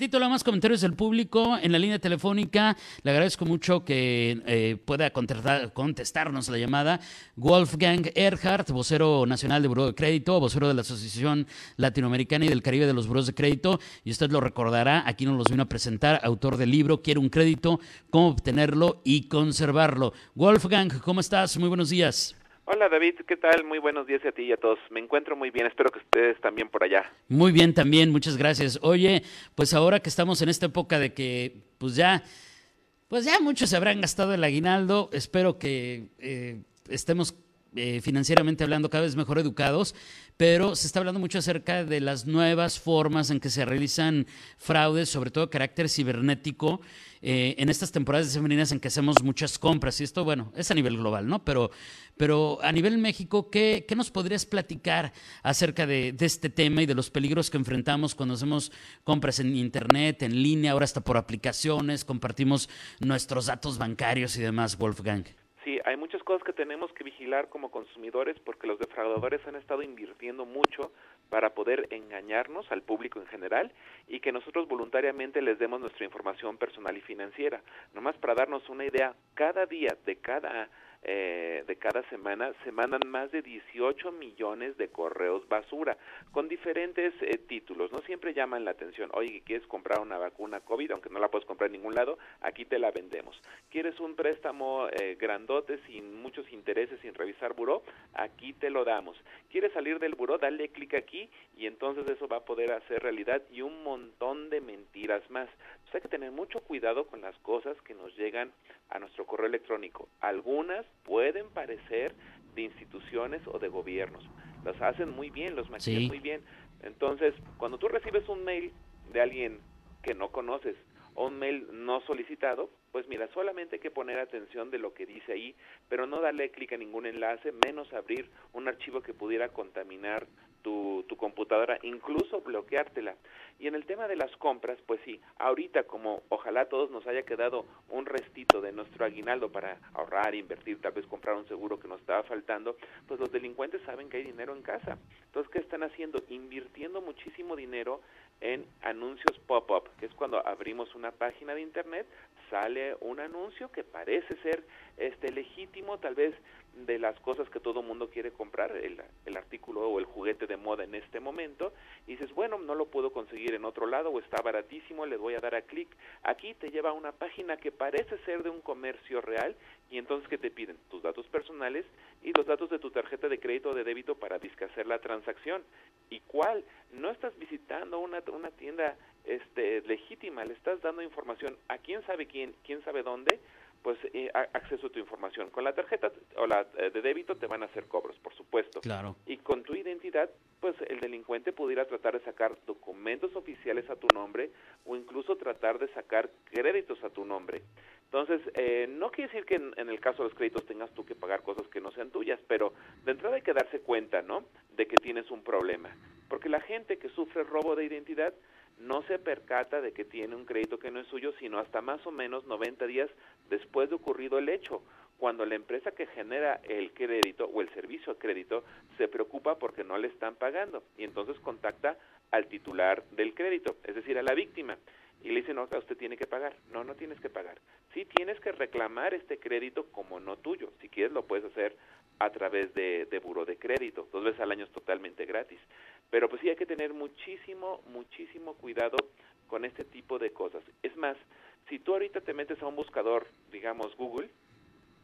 ratito más comentarios del público en la línea telefónica. Le agradezco mucho que eh, pueda contestar, contestarnos la llamada. Wolfgang Erhardt, vocero nacional de Buró de Crédito, vocero de la Asociación Latinoamericana y del Caribe de los Buros de Crédito. Y usted lo recordará, aquí nos los vino a presentar, autor del libro Quiero un crédito, cómo obtenerlo y conservarlo. Wolfgang, ¿cómo estás? Muy buenos días. Hola David, ¿qué tal? Muy buenos días a ti y a todos. Me encuentro muy bien, espero que ustedes también por allá. Muy bien también, muchas gracias. Oye, pues ahora que estamos en esta época de que pues ya, pues ya muchos se habrán gastado el aguinaldo, espero que eh, estemos eh, financieramente hablando cada vez mejor educados, pero se está hablando mucho acerca de las nuevas formas en que se realizan fraudes, sobre todo de carácter cibernético. Eh, en estas temporadas semaninas en que hacemos muchas compras, y esto, bueno, es a nivel global, ¿no? Pero, pero a nivel México, ¿qué, qué nos podrías platicar acerca de, este tema y de los peligros que enfrentamos cuando hacemos compras en Internet, en línea, ahora hasta por aplicaciones, compartimos nuestros datos bancarios y demás, Wolfgang? Sí, hay muchas cosas que tenemos que vigilar como consumidores porque los defraudadores han estado invirtiendo mucho para poder engañarnos al público en general y que nosotros voluntariamente les demos nuestra información personal y financiera. Nomás para darnos una idea, cada día de cada eh, de cada semana se mandan más de 18 millones de correos basura con diferentes eh, títulos. No siempre llaman la atención. Oye, ¿quieres comprar una vacuna COVID? Aunque no la puedes comprar en ningún lado, aquí te la vendemos. ¿Quieres un préstamo eh, grandote sin muchos intereses, sin revisar buró? Aquí te lo damos. ¿Quieres salir del buró? Dale clic aquí y entonces eso va a poder hacer realidad y un montón de mentiras más. Hay que tener mucho cuidado con las cosas que nos llegan a nuestro correo electrónico. Algunas pueden parecer de instituciones o de gobiernos. Las hacen muy bien, los maquillan muy bien. Entonces, cuando tú recibes un mail de alguien que no conoces o un mail no solicitado, pues mira, solamente hay que poner atención de lo que dice ahí, pero no darle clic a ningún enlace, menos abrir un archivo que pudiera contaminar tu, tu computadora, incluso bloqueártela. Y en el tema de las compras, pues sí, ahorita como ojalá todos nos haya quedado un restito de nuestro aguinaldo para ahorrar, invertir, tal vez comprar un seguro que nos estaba faltando, pues los delincuentes saben que hay dinero en casa. Entonces, ¿qué están haciendo? Invirtiendo muchísimo dinero en anuncios pop-up, que es cuando abrimos una página de internet, sale un anuncio que parece ser este legítimo, tal vez de las cosas que todo mundo quiere comprar, el, el, artículo o el juguete de moda en este momento, y dices, bueno, no lo puedo conseguir en otro lado o está baratísimo, le voy a dar a clic. Aquí te lleva a una página que parece ser de un comercio real y entonces que te piden tus datos personales y los datos de tu tarjeta de crédito o de débito para discacer la transacción. ¿Y cuál? No estás visitando una, una tienda este, legítima, le estás dando información a quién sabe quién, quién sabe dónde, pues eh, acceso a tu información. Con la tarjeta o la eh, de débito te van a hacer cobros, por supuesto. Claro. Y con tu identidad, pues el delincuente pudiera tratar de sacar documentos oficiales a tu nombre o incluso tratar de sacar créditos a tu nombre. Entonces, eh, no quiere decir que en, en, el caso de los créditos tengas tú que pagar cosas que no sean tuyas, pero de entrada hay que darse cuenta, ¿no? De que tienes un problema. Porque la gente que sufre robo de identidad no se percata de que tiene un crédito que no es suyo, sino hasta más o menos 90 días después de ocurrido el hecho, cuando la empresa que genera el crédito o el servicio de crédito se preocupa porque no le están pagando y entonces contacta al titular del crédito, es decir, a la víctima, y le dice, no, usted tiene que pagar. No, no tienes que pagar. Sí tienes que reclamar este crédito como no tuyo. Si quieres lo puedes hacer a través de, de buro de crédito. Dos veces al año es totalmente gratis. Pero pues sí hay que tener muchísimo, muchísimo cuidado con este tipo de cosas. Es más, si tú ahorita te metes a un buscador, digamos Google,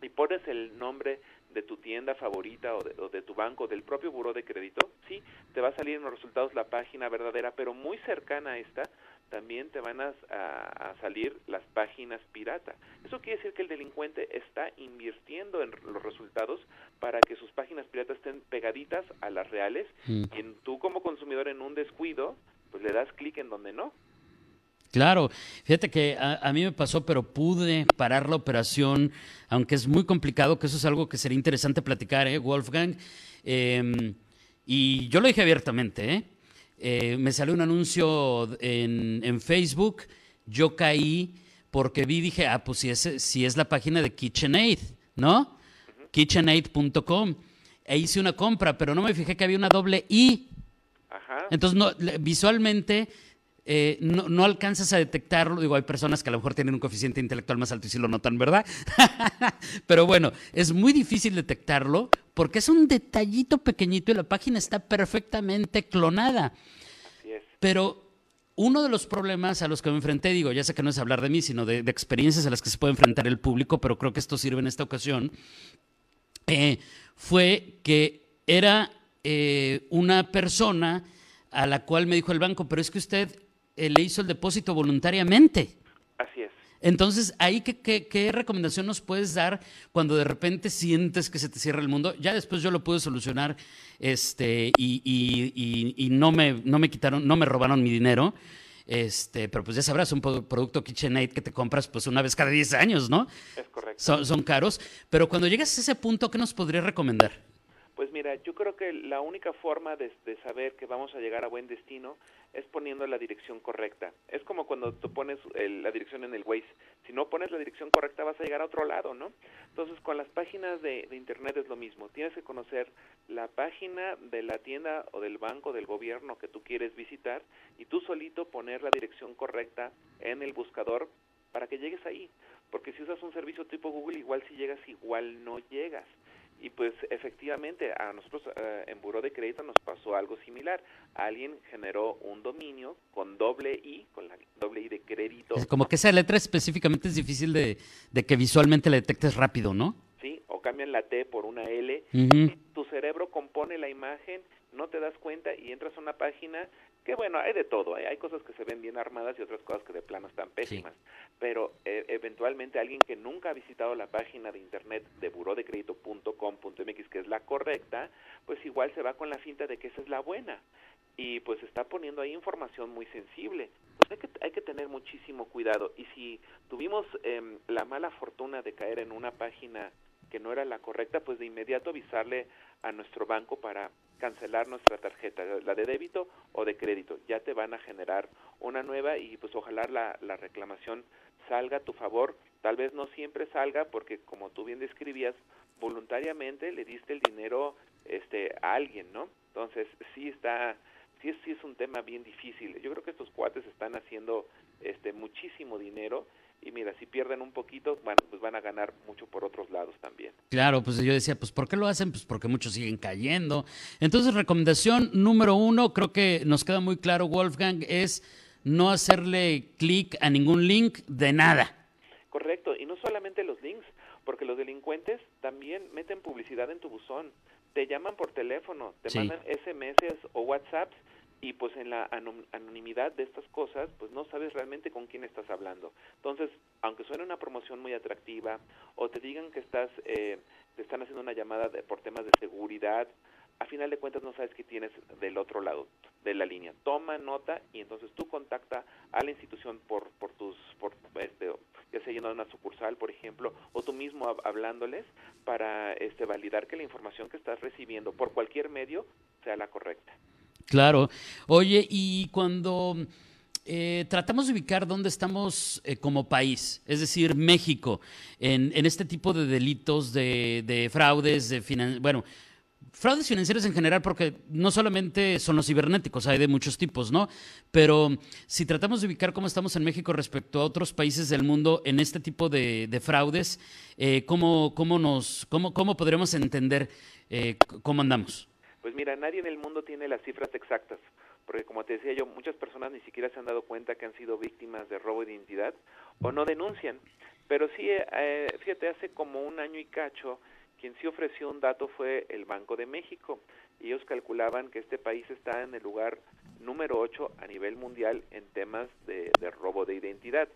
y pones el nombre de tu tienda favorita o de, o de, tu banco, del propio buro de crédito, sí, te va a salir en los resultados la página verdadera, pero muy cercana a esta, también te van a, a, a, salir las páginas pirata. Eso quiere decir que el delincuente está invirtiendo en los resultados para que sus páginas piratas estén pegaditas a las reales mm. y en, tú como consumidor en un descuido, pues le das clic en donde no. Claro, fíjate que a, a, mí me pasó, pero pude parar la operación, aunque es muy complicado, que eso es algo que sería interesante platicar, ¿eh, Wolfgang? Eh, y yo lo dije abiertamente, ¿eh? Eh, me salió un anuncio en, en, Facebook yo caí porque vi, dije, ah, pues si es, si es la página de KitchenAid, ¿no? KitchenAid.com. E hice una compra, pero no me fijé que había una doble I. Ajá. Entonces, no, visualmente eh, no, no alcanzas a detectarlo. Digo, hay personas que a lo mejor tienen un coeficiente intelectual más alto y sí lo notan, ¿verdad? Pero bueno, es muy difícil detectarlo porque es un detallito pequeñito y la página está perfectamente clonada. Pero uno de los problemas a los que me enfrenté, digo, ya sé que no es hablar de mí, sino de, de experiencias a las que se puede enfrentar el público, pero creo que esto sirve en esta ocasión, eh, fue que era eh, una persona a la cual me dijo el banco, pero es que usted eh, le hizo el depósito voluntariamente. Así es. Entonces, ahí ¿qué, qué, qué recomendación nos puedes dar cuando de repente sientes que se te cierra el mundo? Ya después yo lo pude solucionar este, y, y- y- y no, me, no me quitaron, no me robaron mi dinero. Este, pero pues ya sabrás, un pro- producto KitchenAid que te compras pues una vez cada 10 años, ¿no? Es correcto. Son, son caros. Pero cuando llegas a ese punto, ¿qué nos podrías recomendar? Pues mira, yo creo que la única forma de, saber que vamos a llegar a buen destino es poniendo la dirección correcta. Es como cuando tú pones el- la dirección en el Waze. Si no pones la dirección correcta vas a llegar a otro lado, ¿no? Entonces con las páginas de, de Internet es lo mismo. Tienes que conocer la página de la tienda o del banco, del gobierno que tú quieres visitar y tú solito poner la dirección correcta en el buscador para que llegues ahí. Porque si usas un servicio tipo Google, igual si llegas, igual no llegas. Y pues efectivamente a nosotros eh, en Buró de Crédito nos pasó algo similar. Alguien generó un dominio con doble I, con la doble I de crédito, Como que esa letra específicamente es difícil de, de que visualmente la detectes rápido, ¿no? Cambian la T por una L. Tu cerebro compone la imagen, no te das cuenta y entras a una página que bueno, hay de todo, ¿eh? hay cosas que se ven bien armadas y otras cosas que de plano están pésimas, pero eh, eventualmente alguien que nunca ha visitado la página de internet de burodecredito.com.mx, que es la correcta, pues igual se va con la finta de que esa es la buena y pues está poniendo ahí información muy sensible. Pues hay que, hay que tener muchísimo cuidado y si tuvimos em, la mala fortuna de caer en una página que no era la correcta, pues de inmediato avisarle a nuestro banco para cancelar nuestra tarjeta, la de débito o de crédito. Ya te van a generar una nueva y pues ojalá la, la reclamación salga a tu favor. Tal vez no siempre salga porque como tú bien describías, voluntariamente le diste el dinero este a alguien, ¿no? Entonces, sí está sí sí es un tema bien difícil. Yo creo que estos cuates están haciendo este muchísimo dinero y mira, si pierden un poquito, bueno, pues van a ganar mucho por otros lados también. Claro, pues yo decía, pues ¿por qué lo hacen? Pues porque muchos siguen cayendo. Entonces, recomendación número uno, creo que nos queda muy claro, Wolfgang, es no hacerle clic a ningún link de nada. Correcto, y no solamente los links, porque los delincuentes también meten publicidad en tu buzón, te llaman por teléfono, te Sí. mandan SMS o WhatsApps y pues en la anonimidad de estas cosas, pues no sabes realmente con quién estás hablando. Entonces, aunque suene una promoción muy atractiva o te digan que estás, eh, te están haciendo una llamada de- por temas de seguridad, a final de cuentas no sabes qué tienes del otro lado de la línea. Toma nota y entonces tú contacta a la institución por, por tus, por, este, ya sea yendo a una sucursal, por ejemplo, o tú mismo hab- hablándoles para este, validar que la información que estás recibiendo por cualquier medio sea la correcta. Claro. Oye, y cuando eh, tratamos de ubicar dónde estamos eh, como país, es decir, México, en, en este tipo de delitos de, de fraudes, de bueno, fraudes financieros en general, porque no solamente son los cibernéticos, hay de muchos tipos, ¿no? Pero si tratamos de ubicar cómo estamos en México respecto a otros países del mundo en este tipo de, de fraudes, eh, ¿cómo, cómo, nos, cómo, ¿cómo podremos entender eh, cómo andamos? Pues mira, nadie en el mundo tiene las cifras exactas, porque como te decía yo, muchas personas ni siquiera se han dado cuenta que han sido víctimas de robo de identidad o no denuncian. Pero sí, eh, fíjate, hace como un año y cacho, quien sí ofreció un dato fue el Banco de México. Y ellos calculaban que este país está en el lugar número 8 a nivel mundial en temas de, de robo de identidad.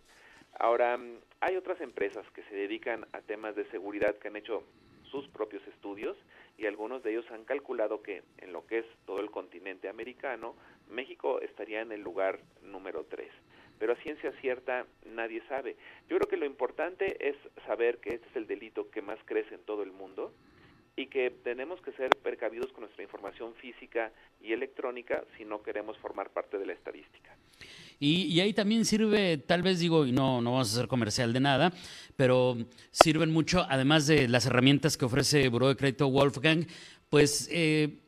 Ahora, mm, hay otras empresas que se dedican a temas de seguridad que han hecho sus propios estudios y algunos de ellos han calculado que en lo que es todo el continente americano, México estaría en el lugar número 3. Pero a ciencia cierta nadie sabe. Yo creo que lo importante es saber que este es el delito que más crece en todo el mundo y que tenemos que ser precavidos con nuestra información física y electrónica si no queremos formar parte de la estadística. Y, ahí también sirve, tal vez digo, y no, no vamos a hacer comercial de nada, pero sirven mucho, además de las herramientas que ofrece Buró de Crédito Wolfgang, pues, eh,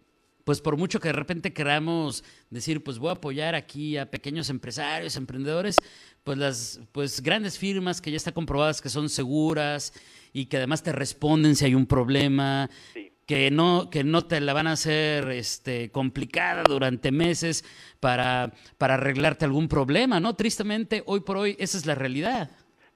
pues por mucho que de repente queramos decir, pues voy a apoyar aquí a pequeños empresarios, emprendedores, pues las pues grandes firmas que ya están comprobadas que son seguras y que además te responden si hay un problema. Que no, que no te la van a hacer este, complicada durante meses para, para arreglarte algún problema, ¿no? Tristemente, hoy por hoy, esa es la realidad.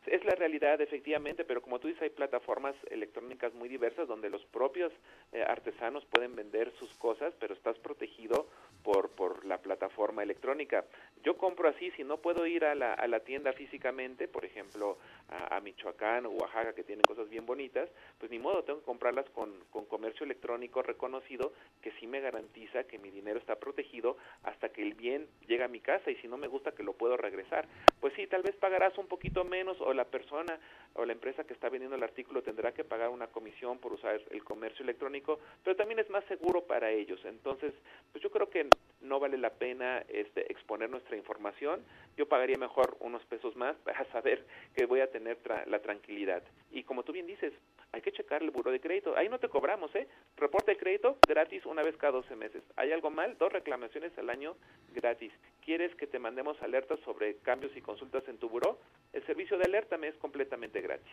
Es la realidad, efectivamente, pero como tú dices, hay plataformas electrónicas muy diversas donde los propios eh, artesanos pueden vender sus cosas, pero estás protegido por, por la plataforma electrónica. Yo compro así, si no puedo ir a la, a la tienda físicamente, por ejemplo, a, Michoacán o Oaxaca, que tienen cosas bien bonitas, pues ni modo, tengo que comprarlas con, con comercio electrónico reconocido que sí me garantiza que mi dinero está protegido hasta que el bien llega a mi casa y si no me gusta que lo puedo regresar. Pues sí, tal vez pagarás un poquito menos o la persona o la empresa que está vendiendo el artículo tendrá que pagar una comisión por usar el comercio electrónico, pero también es más seguro para ellos. Entonces, pues yo creo que no vale la pena este, exponer nuestra información. Yo pagaría mejor unos pesos más para saber que voy a tener la tranquilidad. Y como tú bien dices, hay que checar el buro de crédito. Ahí no te cobramos, ¿eh? Reporte de crédito gratis una vez cada 12 meses. ¿Hay algo mal? Dos reclamaciones al año gratis. ¿Quieres que te mandemos alertas sobre cambios y consultas en tu buro? El servicio de alerta me es completamente gratis.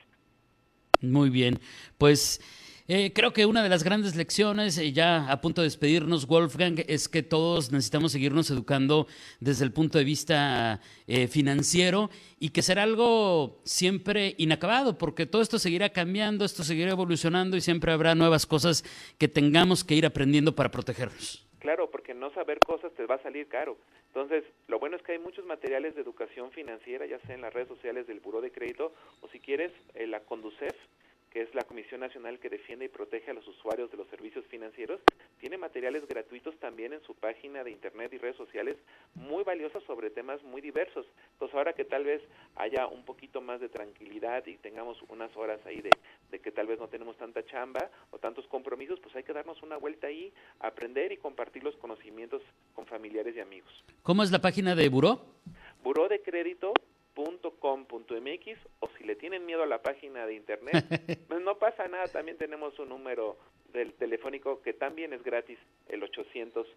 Muy bien. Pues eh, creo que una de las grandes lecciones, eh, ya a punto de despedirnos, Wolfgang, es que todos necesitamos seguirnos educando desde el punto de vista eh, financiero y que será algo siempre inacabado, porque todo esto seguirá cambiando, esto seguirá evolucionando y siempre habrá nuevas cosas que tengamos que ir aprendiendo para protegernos. Claro, porque no saber cosas te va a salir caro. Entonces, lo bueno es que hay muchos materiales de educación financiera, ya sea en las redes sociales del Buró de Crédito o si quieres, la Conducef, que es la Comisión Nacional que defiende y protege a los usuarios de los servicios financieros, tiene materiales gratuitos también en su página de internet y redes sociales muy valiosos sobre temas muy diversos. Entonces ahora que tal vez haya un poquito más de tranquilidad y tengamos unas horas ahí de, de que tal vez no tenemos tanta chamba o tantos compromisos, pues hay que darnos una vuelta ahí, aprender y compartir los conocimientos con familiares y amigos. ¿Cómo es la página de Buró? .com.mx o si le tienen miedo a la página de internet, pues no pasa nada, también tenemos un número del telefónico que también es gratis, el 800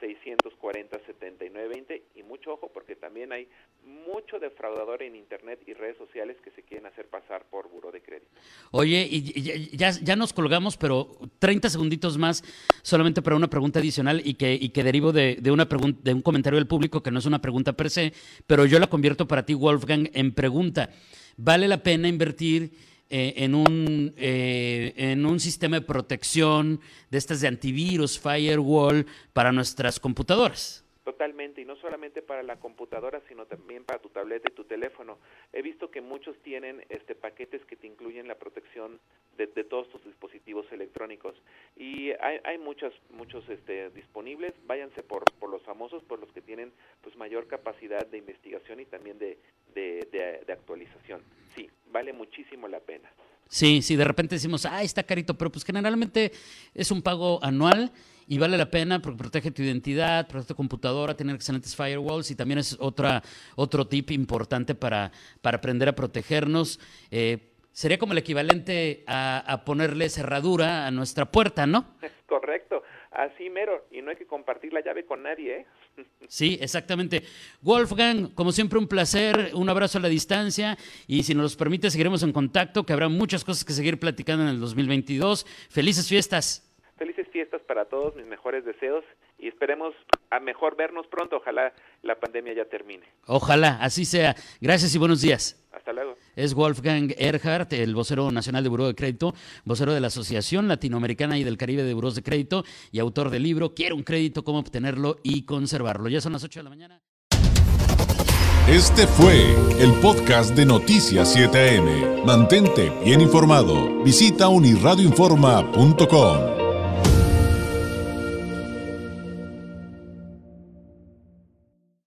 640 7920 y mucho ojo porque también hay mucho defraudador en internet y redes sociales que se quieren hacer pasar por buro de crédito. Oye, y ya, ya nos colgamos, pero 30 segunditos más solamente para una pregunta adicional y que, y que derivo de, de una pregunta, de un comentario del público que no es una pregunta per se, pero yo la convierto para ti, Wolfgang, en pregunta. ¿Vale la pena invertir eh, en, un, eh, en un sistema de protección de estas de antivirus, firewall, para nuestras computadoras. Totalmente, y no solamente para la computadora, sino también para tu tableta y tu teléfono. He visto que muchos tienen este paquetes que te incluyen la protección de, todos tus dispositivos electrónicos y hay, hay muchos muchos este, disponibles. Váyanse por, por los famosos, por los que tienen pues mayor capacidad de investigación y también de, de actualización. Sí, vale muchísimo la pena. Sí, sí, de repente decimos, ah, está carito, pero pues generalmente es un pago anual y vale la pena porque protege tu identidad, protege tu computadora, tener excelentes firewalls y también es otra, otro tip importante para, para aprender a protegernos. Eh, sería como el equivalente a, a ponerle cerradura a nuestra puerta, ¿no? Correcto. Así mero, y no hay que compartir la llave con nadie, ¿eh? Sí, exactamente. Wolfgang, como siempre un placer, un abrazo a la distancia y si nos permite seguiremos en contacto, que habrá muchas cosas que seguir platicando en el 2022. Felices fiestas. Felices fiestas para todos, mis mejores deseos y esperemos a mejor vernos pronto, ojalá la pandemia ya termine. Ojalá, así sea. Gracias y buenos días. Es Wolfgang Erhardt, el vocero nacional de Buró de Crédito, vocero de la Asociación Latinoamericana y del Caribe de Burós de Crédito y autor del libro Quiero un crédito, cómo obtenerlo y conservarlo. Ya son las 8 de la mañana. Este fue el podcast de Noticias 7am. Mantente bien informado. Visita unirradioinforma.com.